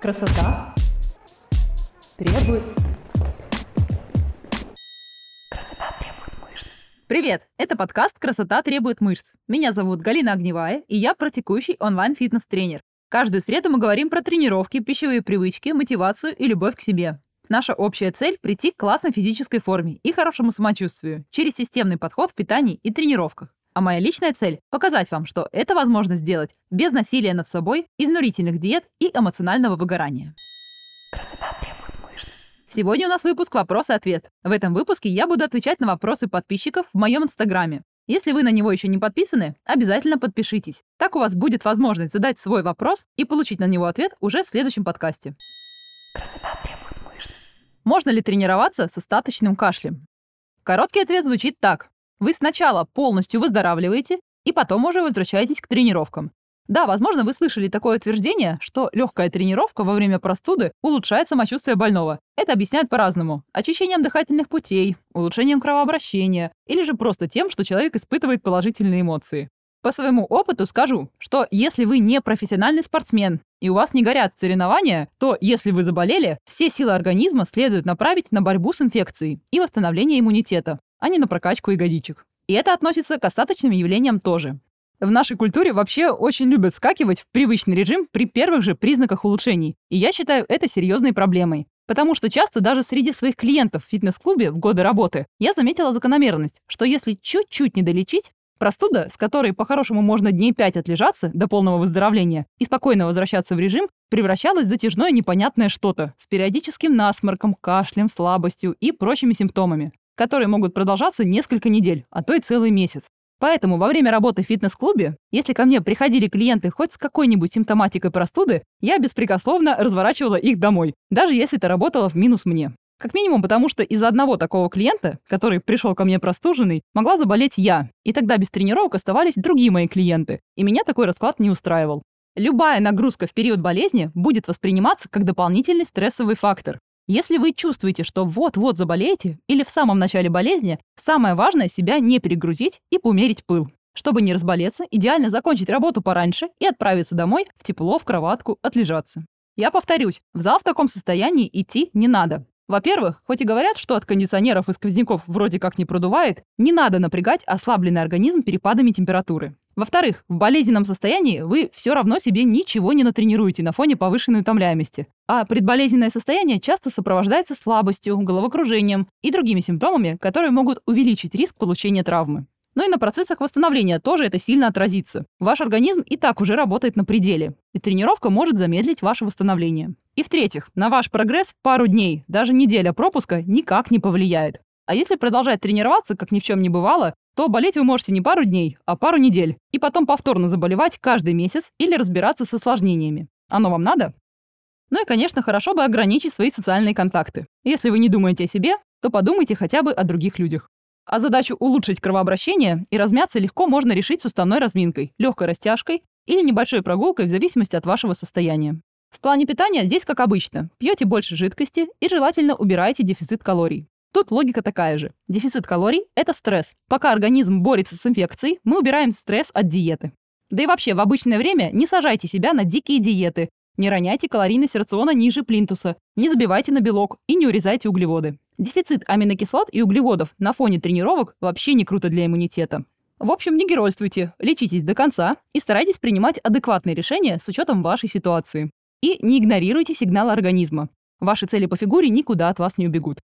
Красота требует... Красота требует мышц. Привет! Это подкаст «Красота требует мышц». Меня зовут Галина Огневая, и я практикующий онлайн-фитнес-тренер. Каждую среду мы говорим про тренировки, пищевые привычки, мотивацию и любовь к себе. Наша общая цель – прийти к классной физической форме и хорошему самочувствию через системный подход в питании и тренировках. А моя личная цель – показать вам, что это возможно сделать без насилия над собой, изнурительных диет и эмоционального выгорания. Красота требует мышц. Сегодня у нас выпуск «Вопрос и ответ». В этом выпуске я буду отвечать на вопросы подписчиков в моем инстаграме. Если вы на него еще не подписаны, обязательно подпишитесь. Так у вас будет возможность задать свой вопрос и получить на него ответ уже в следующем подкасте. Красота требует мышц. Можно ли тренироваться с остаточным кашлем? Короткий ответ звучит так. Вы сначала полностью выздоравливаете, и потом уже возвращаетесь к тренировкам. Да, возможно, вы слышали такое утверждение, что легкая тренировка во время простуды улучшает самочувствие больного. Это объясняют по-разному. Очищением дыхательных путей, улучшением кровообращения или же просто тем, что человек испытывает положительные эмоции. По своему опыту скажу, что если вы не профессиональный спортсмен и у вас не горят соревнования, то если вы заболели, все силы организма следует направить на борьбу с инфекцией и восстановление иммунитета а не на прокачку ягодичек. И это относится к остаточным явлениям тоже. В нашей культуре вообще очень любят скакивать в привычный режим при первых же признаках улучшений. И я считаю это серьезной проблемой. Потому что часто даже среди своих клиентов в фитнес-клубе в годы работы я заметила закономерность, что если чуть-чуть не долечить, простуда, с которой по-хорошему можно дней 5 отлежаться до полного выздоровления и спокойно возвращаться в режим, превращалась в затяжное непонятное что-то с периодическим насморком, кашлем, слабостью и прочими симптомами которые могут продолжаться несколько недель, а то и целый месяц. Поэтому во время работы в фитнес-клубе, если ко мне приходили клиенты хоть с какой-нибудь симптоматикой простуды, я беспрекословно разворачивала их домой, даже если это работало в минус мне. Как минимум потому, что из-за одного такого клиента, который пришел ко мне простуженный, могла заболеть я, и тогда без тренировок оставались другие мои клиенты, и меня такой расклад не устраивал. Любая нагрузка в период болезни будет восприниматься как дополнительный стрессовый фактор, если вы чувствуете, что вот-вот заболеете или в самом начале болезни, самое важное себя не перегрузить и поумерить пыл. Чтобы не разболеться, идеально закончить работу пораньше и отправиться домой в тепло, в кроватку, отлежаться. Я повторюсь, в зал в таком состоянии идти не надо. Во-первых, хоть и говорят, что от кондиционеров и сквозняков вроде как не продувает, не надо напрягать ослабленный организм перепадами температуры. Во-вторых, в болезненном состоянии вы все равно себе ничего не натренируете на фоне повышенной утомляемости. А предболезненное состояние часто сопровождается слабостью, головокружением и другими симптомами, которые могут увеличить риск получения травмы. Но и на процессах восстановления тоже это сильно отразится. Ваш организм и так уже работает на пределе, и тренировка может замедлить ваше восстановление. И в-третьих, на ваш прогресс пару дней, даже неделя пропуска никак не повлияет. А если продолжать тренироваться, как ни в чем не бывало, то болеть вы можете не пару дней, а пару недель, и потом повторно заболевать каждый месяц или разбираться с осложнениями. Оно вам надо? Ну и, конечно, хорошо бы ограничить свои социальные контакты. Если вы не думаете о себе, то подумайте хотя бы о других людях. А задачу улучшить кровообращение и размяться легко можно решить суставной разминкой, легкой растяжкой или небольшой прогулкой в зависимости от вашего состояния. В плане питания здесь как обычно. Пьете больше жидкости и желательно убираете дефицит калорий. Тут логика такая же. Дефицит калорий – это стресс. Пока организм борется с инфекцией, мы убираем стресс от диеты. Да и вообще, в обычное время не сажайте себя на дикие диеты, не роняйте калорийность рациона ниже плинтуса, не забивайте на белок и не урезайте углеводы. Дефицит аминокислот и углеводов на фоне тренировок вообще не круто для иммунитета. В общем, не геройствуйте, лечитесь до конца и старайтесь принимать адекватные решения с учетом вашей ситуации. И не игнорируйте сигналы организма. Ваши цели по фигуре никуда от вас не убегут.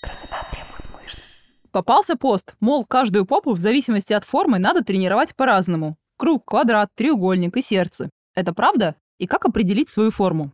Красота требует мышц. Попался пост, мол, каждую попу в зависимости от формы надо тренировать по-разному. Круг, квадрат, треугольник и сердце. Это правда? И как определить свою форму?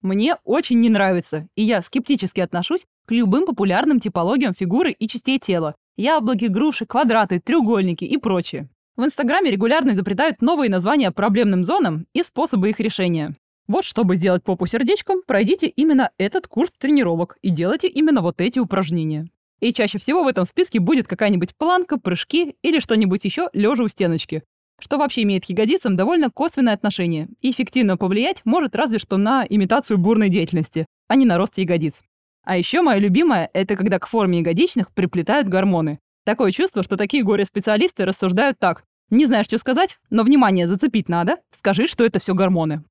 Мне очень не нравится, и я скептически отношусь к любым популярным типологиям фигуры и частей тела. Яблоки, груши, квадраты, треугольники и прочее. В Инстаграме регулярно изобретают новые названия проблемным зонам и способы их решения. Вот чтобы сделать попу сердечком, пройдите именно этот курс тренировок и делайте именно вот эти упражнения. И чаще всего в этом списке будет какая-нибудь планка, прыжки или что-нибудь еще лежа у стеночки, что вообще имеет к ягодицам довольно косвенное отношение и эффективно повлиять может разве что на имитацию бурной деятельности, а не на рост ягодиц. А еще мое любимое – это когда к форме ягодичных приплетают гормоны. Такое чувство, что такие горе-специалисты рассуждают так. Не знаешь, что сказать, но внимание зацепить надо, скажи, что это все гормоны.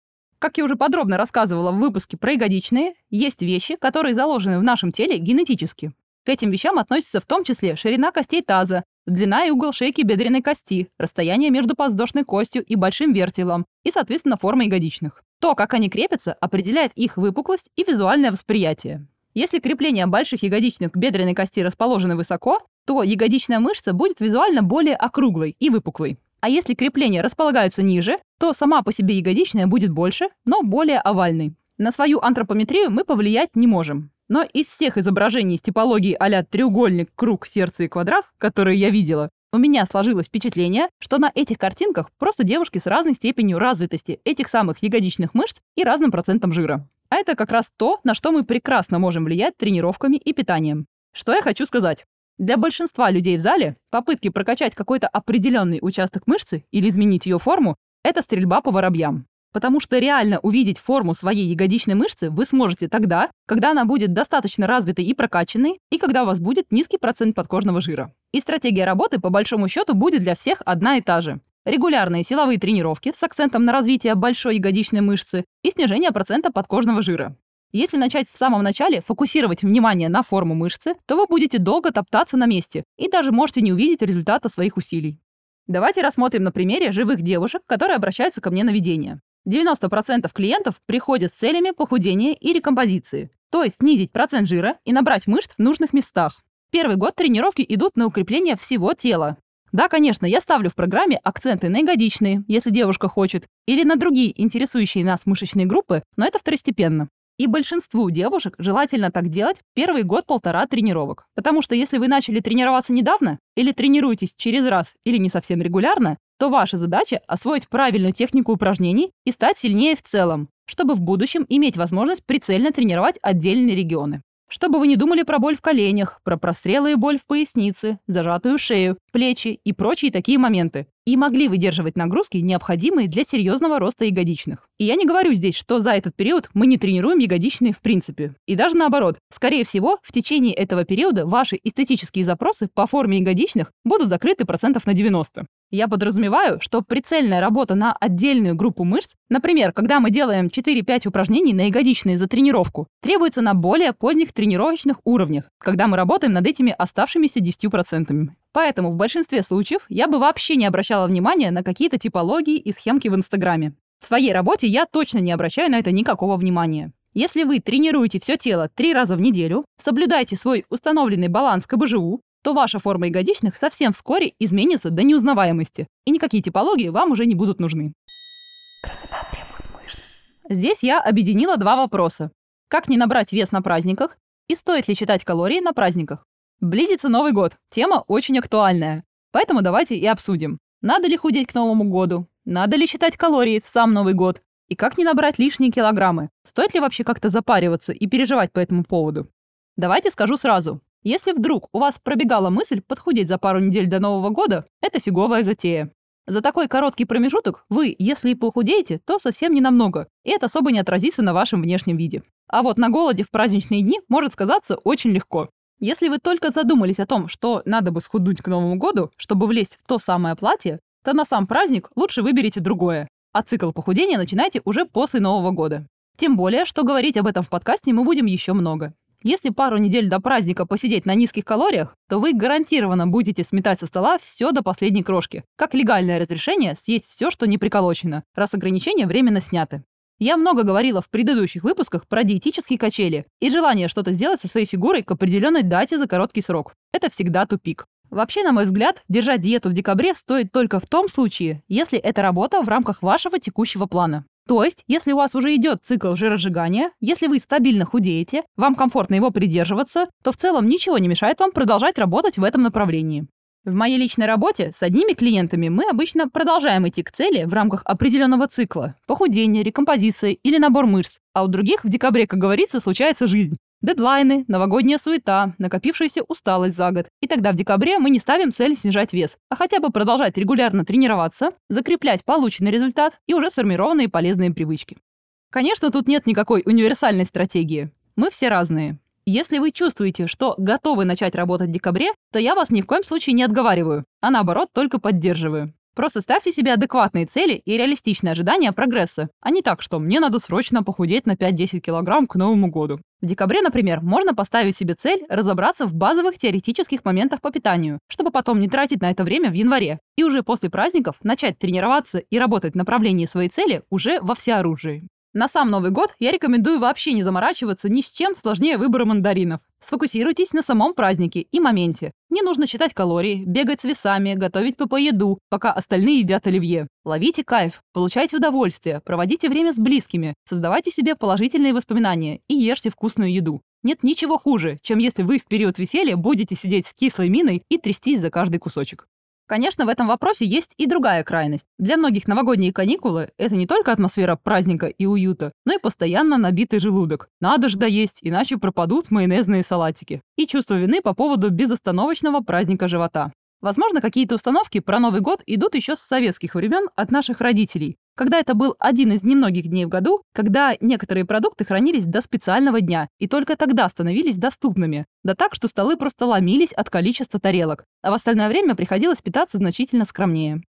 Как я уже подробно рассказывала в выпуске про ягодичные, есть вещи, которые заложены в нашем теле генетически. К этим вещам относятся в том числе ширина костей таза, длина и угол шейки бедренной кости, расстояние между подвздошной костью и большим вертелом и, соответственно, форма ягодичных. То, как они крепятся, определяет их выпуклость и визуальное восприятие. Если крепление больших ягодичных к бедренной кости расположены высоко, то ягодичная мышца будет визуально более округлой и выпуклой. А если крепления располагаются ниже, то сама по себе ягодичная будет больше, но более овальной. На свою антропометрию мы повлиять не можем. Но из всех изображений с типологией а треугольник, круг, сердце и квадрат, которые я видела, у меня сложилось впечатление, что на этих картинках просто девушки с разной степенью развитости этих самых ягодичных мышц и разным процентом жира. А это как раз то, на что мы прекрасно можем влиять тренировками и питанием. Что я хочу сказать? Для большинства людей в зале попытки прокачать какой-то определенный участок мышцы или изменить ее форму – это стрельба по воробьям. Потому что реально увидеть форму своей ягодичной мышцы вы сможете тогда, когда она будет достаточно развитой и прокачанной, и когда у вас будет низкий процент подкожного жира. И стратегия работы, по большому счету, будет для всех одна и та же. Регулярные силовые тренировки с акцентом на развитие большой ягодичной мышцы и снижение процента подкожного жира. Если начать в самом начале фокусировать внимание на форму мышцы, то вы будете долго топтаться на месте и даже можете не увидеть результата своих усилий. Давайте рассмотрим на примере живых девушек, которые обращаются ко мне на ведение. 90% клиентов приходят с целями похудения и рекомпозиции, то есть снизить процент жира и набрать мышц в нужных местах. Первый год тренировки идут на укрепление всего тела. Да, конечно, я ставлю в программе акценты на ягодичные, если девушка хочет, или на другие интересующие нас мышечные группы, но это второстепенно. И большинству девушек желательно так делать первый год-полтора тренировок. Потому что если вы начали тренироваться недавно, или тренируетесь через раз, или не совсем регулярно, то ваша задача – освоить правильную технику упражнений и стать сильнее в целом, чтобы в будущем иметь возможность прицельно тренировать отдельные регионы. Чтобы вы не думали про боль в коленях, про прострелы и боль в пояснице, зажатую шею, плечи и прочие такие моменты. И могли выдерживать нагрузки, необходимые для серьезного роста ягодичных. И я не говорю здесь, что за этот период мы не тренируем ягодичные в принципе. И даже наоборот. Скорее всего, в течение этого периода ваши эстетические запросы по форме ягодичных будут закрыты процентов на 90. Я подразумеваю, что прицельная работа на отдельную группу мышц, например, когда мы делаем 4-5 упражнений на ягодичные за тренировку, требуется на более поздних тренировочных уровнях, когда мы работаем над этими оставшимися 10%. Поэтому в большинстве случаев я бы вообще не обращала внимания на какие-то типологии и схемки в Инстаграме. В своей работе я точно не обращаю на это никакого внимания. Если вы тренируете все тело три раза в неделю, соблюдайте свой установленный баланс КБЖУ, то ваша форма ягодичных совсем вскоре изменится до неузнаваемости, и никакие типологии вам уже не будут нужны. Красота требует мышц. Здесь я объединила два вопроса. Как не набрать вес на праздниках и стоит ли считать калории на праздниках? Близится Новый год, тема очень актуальная. Поэтому давайте и обсудим. Надо ли худеть к Новому году? Надо ли считать калории в сам Новый год? И как не набрать лишние килограммы? Стоит ли вообще как-то запариваться и переживать по этому поводу? Давайте скажу сразу. Если вдруг у вас пробегала мысль подхудеть за пару недель до Нового года, это фиговая затея. За такой короткий промежуток вы, если и похудеете, то совсем не намного, и это особо не отразится на вашем внешнем виде. А вот на голоде в праздничные дни может сказаться очень легко. Если вы только задумались о том, что надо бы схуднуть к Новому году, чтобы влезть в то самое платье, то на сам праздник лучше выберите другое, а цикл похудения начинайте уже после Нового года. Тем более, что говорить об этом в подкасте мы будем еще много. Если пару недель до праздника посидеть на низких калориях, то вы гарантированно будете сметать со стола все до последней крошки, как легальное разрешение съесть все, что не приколочено, раз ограничения временно сняты. Я много говорила в предыдущих выпусках про диетические качели и желание что-то сделать со своей фигурой к определенной дате за короткий срок. Это всегда тупик. Вообще, на мой взгляд, держать диету в декабре стоит только в том случае, если это работа в рамках вашего текущего плана. То есть, если у вас уже идет цикл жиросжигания, если вы стабильно худеете, вам комфортно его придерживаться, то в целом ничего не мешает вам продолжать работать в этом направлении. В моей личной работе с одними клиентами мы обычно продолжаем идти к цели в рамках определенного цикла – похудения, рекомпозиции или набор мышц, а у других в декабре, как говорится, случается жизнь. Дедлайны, новогодняя суета, накопившаяся усталость за год. И тогда в декабре мы не ставим цель снижать вес, а хотя бы продолжать регулярно тренироваться, закреплять полученный результат и уже сформированные полезные привычки. Конечно, тут нет никакой универсальной стратегии. Мы все разные. Если вы чувствуете, что готовы начать работать в декабре, то я вас ни в коем случае не отговариваю, а наоборот только поддерживаю. Просто ставьте себе адекватные цели и реалистичные ожидания прогресса, а не так, что мне надо срочно похудеть на 5-10 килограмм к Новому году. В декабре, например, можно поставить себе цель разобраться в базовых теоретических моментах по питанию, чтобы потом не тратить на это время в январе. И уже после праздников начать тренироваться и работать в направлении своей цели уже во всеоружии. На сам Новый год я рекомендую вообще не заморачиваться ни с чем сложнее выбора мандаринов. Сфокусируйтесь на самом празднике и моменте. Не нужно считать калории, бегать с весами, готовить ПП-еду, пока остальные едят оливье. Ловите кайф, получайте удовольствие, проводите время с близкими, создавайте себе положительные воспоминания и ешьте вкусную еду. Нет ничего хуже, чем если вы в период веселья будете сидеть с кислой миной и трястись за каждый кусочек. Конечно, в этом вопросе есть и другая крайность. Для многих новогодние каникулы – это не только атмосфера праздника и уюта, но и постоянно набитый желудок. Надо же доесть, иначе пропадут майонезные салатики. И чувство вины по поводу безостановочного праздника живота. Возможно, какие-то установки про Новый год идут еще с советских времен от наших родителей когда это был один из немногих дней в году, когда некоторые продукты хранились до специального дня и только тогда становились доступными. Да так, что столы просто ломились от количества тарелок, а в остальное время приходилось питаться значительно скромнее.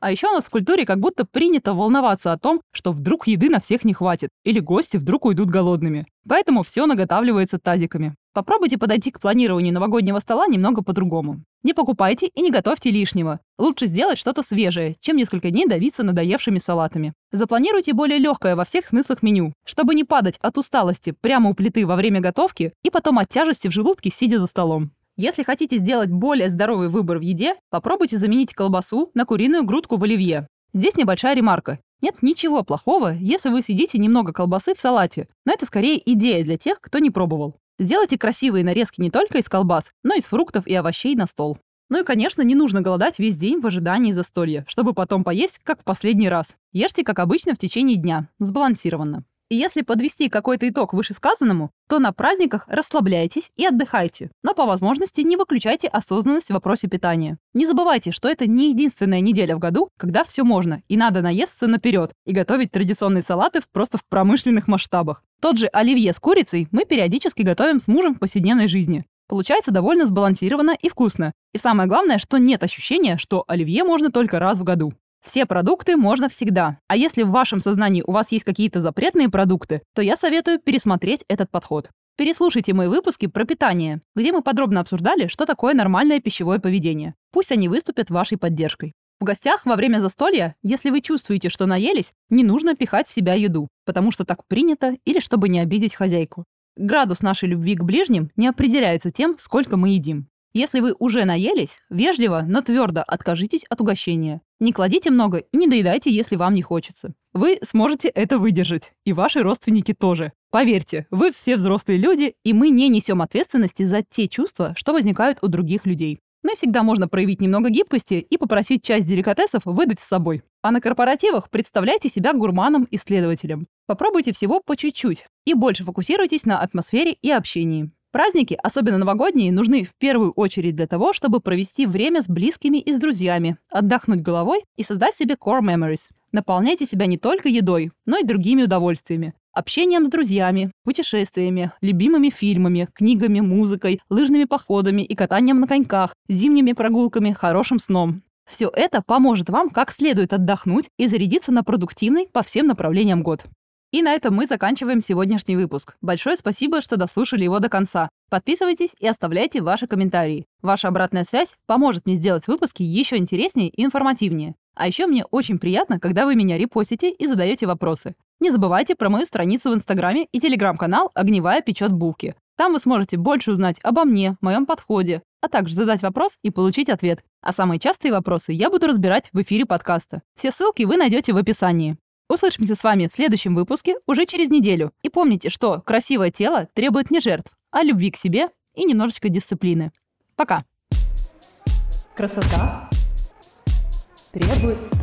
А еще у нас в культуре как будто принято волноваться о том, что вдруг еды на всех не хватит, или гости вдруг уйдут голодными. Поэтому все наготавливается тазиками. Попробуйте подойти к планированию новогоднего стола немного по-другому. Не покупайте и не готовьте лишнего. Лучше сделать что-то свежее, чем несколько дней давиться надоевшими салатами. Запланируйте более легкое во всех смыслах меню, чтобы не падать от усталости прямо у плиты во время готовки и потом от тяжести в желудке, сидя за столом. Если хотите сделать более здоровый выбор в еде, попробуйте заменить колбасу на куриную грудку в оливье. Здесь небольшая ремарка. Нет ничего плохого, если вы съедите немного колбасы в салате, но это скорее идея для тех, кто не пробовал. Сделайте красивые нарезки не только из колбас, но и из фруктов и овощей на стол. Ну и, конечно, не нужно голодать весь день в ожидании застолья, чтобы потом поесть, как в последний раз. Ешьте, как обычно, в течение дня, сбалансированно. И если подвести какой-то итог вышесказанному, то на праздниках расслабляйтесь и отдыхайте, но по возможности не выключайте осознанность в вопросе питания. Не забывайте, что это не единственная неделя в году, когда все можно, и надо наесться наперед и готовить традиционные салаты просто в промышленных масштабах. Тот же оливье с курицей мы периодически готовим с мужем в повседневной жизни. Получается довольно сбалансированно и вкусно. И самое главное, что нет ощущения, что оливье можно только раз в году. Все продукты можно всегда. А если в вашем сознании у вас есть какие-то запретные продукты, то я советую пересмотреть этот подход. Переслушайте мои выпуски про питание, где мы подробно обсуждали, что такое нормальное пищевое поведение. Пусть они выступят вашей поддержкой. В гостях во время застолья, если вы чувствуете, что наелись, не нужно пихать в себя еду, потому что так принято или чтобы не обидеть хозяйку. Градус нашей любви к ближним не определяется тем, сколько мы едим. Если вы уже наелись, вежливо, но твердо откажитесь от угощения. Не кладите много и не доедайте, если вам не хочется. Вы сможете это выдержать. И ваши родственники тоже. Поверьте, вы все взрослые люди, и мы не несем ответственности за те чувства, что возникают у других людей. Но всегда можно проявить немного гибкости и попросить часть деликатесов выдать с собой. А на корпоративах представляйте себя гурманом-исследователем. Попробуйте всего по чуть-чуть и больше фокусируйтесь на атмосфере и общении. Праздники, особенно новогодние, нужны в первую очередь для того, чтобы провести время с близкими и с друзьями, отдохнуть головой и создать себе core memories. Наполняйте себя не только едой, но и другими удовольствиями. Общением с друзьями, путешествиями, любимыми фильмами, книгами, музыкой, лыжными походами и катанием на коньках, зимними прогулками, хорошим сном. Все это поможет вам как следует отдохнуть и зарядиться на продуктивный по всем направлениям год. И на этом мы заканчиваем сегодняшний выпуск. Большое спасибо, что дослушали его до конца. Подписывайтесь и оставляйте ваши комментарии. Ваша обратная связь поможет мне сделать выпуски еще интереснее и информативнее. А еще мне очень приятно, когда вы меня репостите и задаете вопросы. Не забывайте про мою страницу в Инстаграме и Телеграм-канал «Огневая печет булки». Там вы сможете больше узнать обо мне, моем подходе, а также задать вопрос и получить ответ. А самые частые вопросы я буду разбирать в эфире подкаста. Все ссылки вы найдете в описании. Услышимся с вами в следующем выпуске уже через неделю. И помните, что красивое тело требует не жертв, а любви к себе и немножечко дисциплины. Пока. Красота требует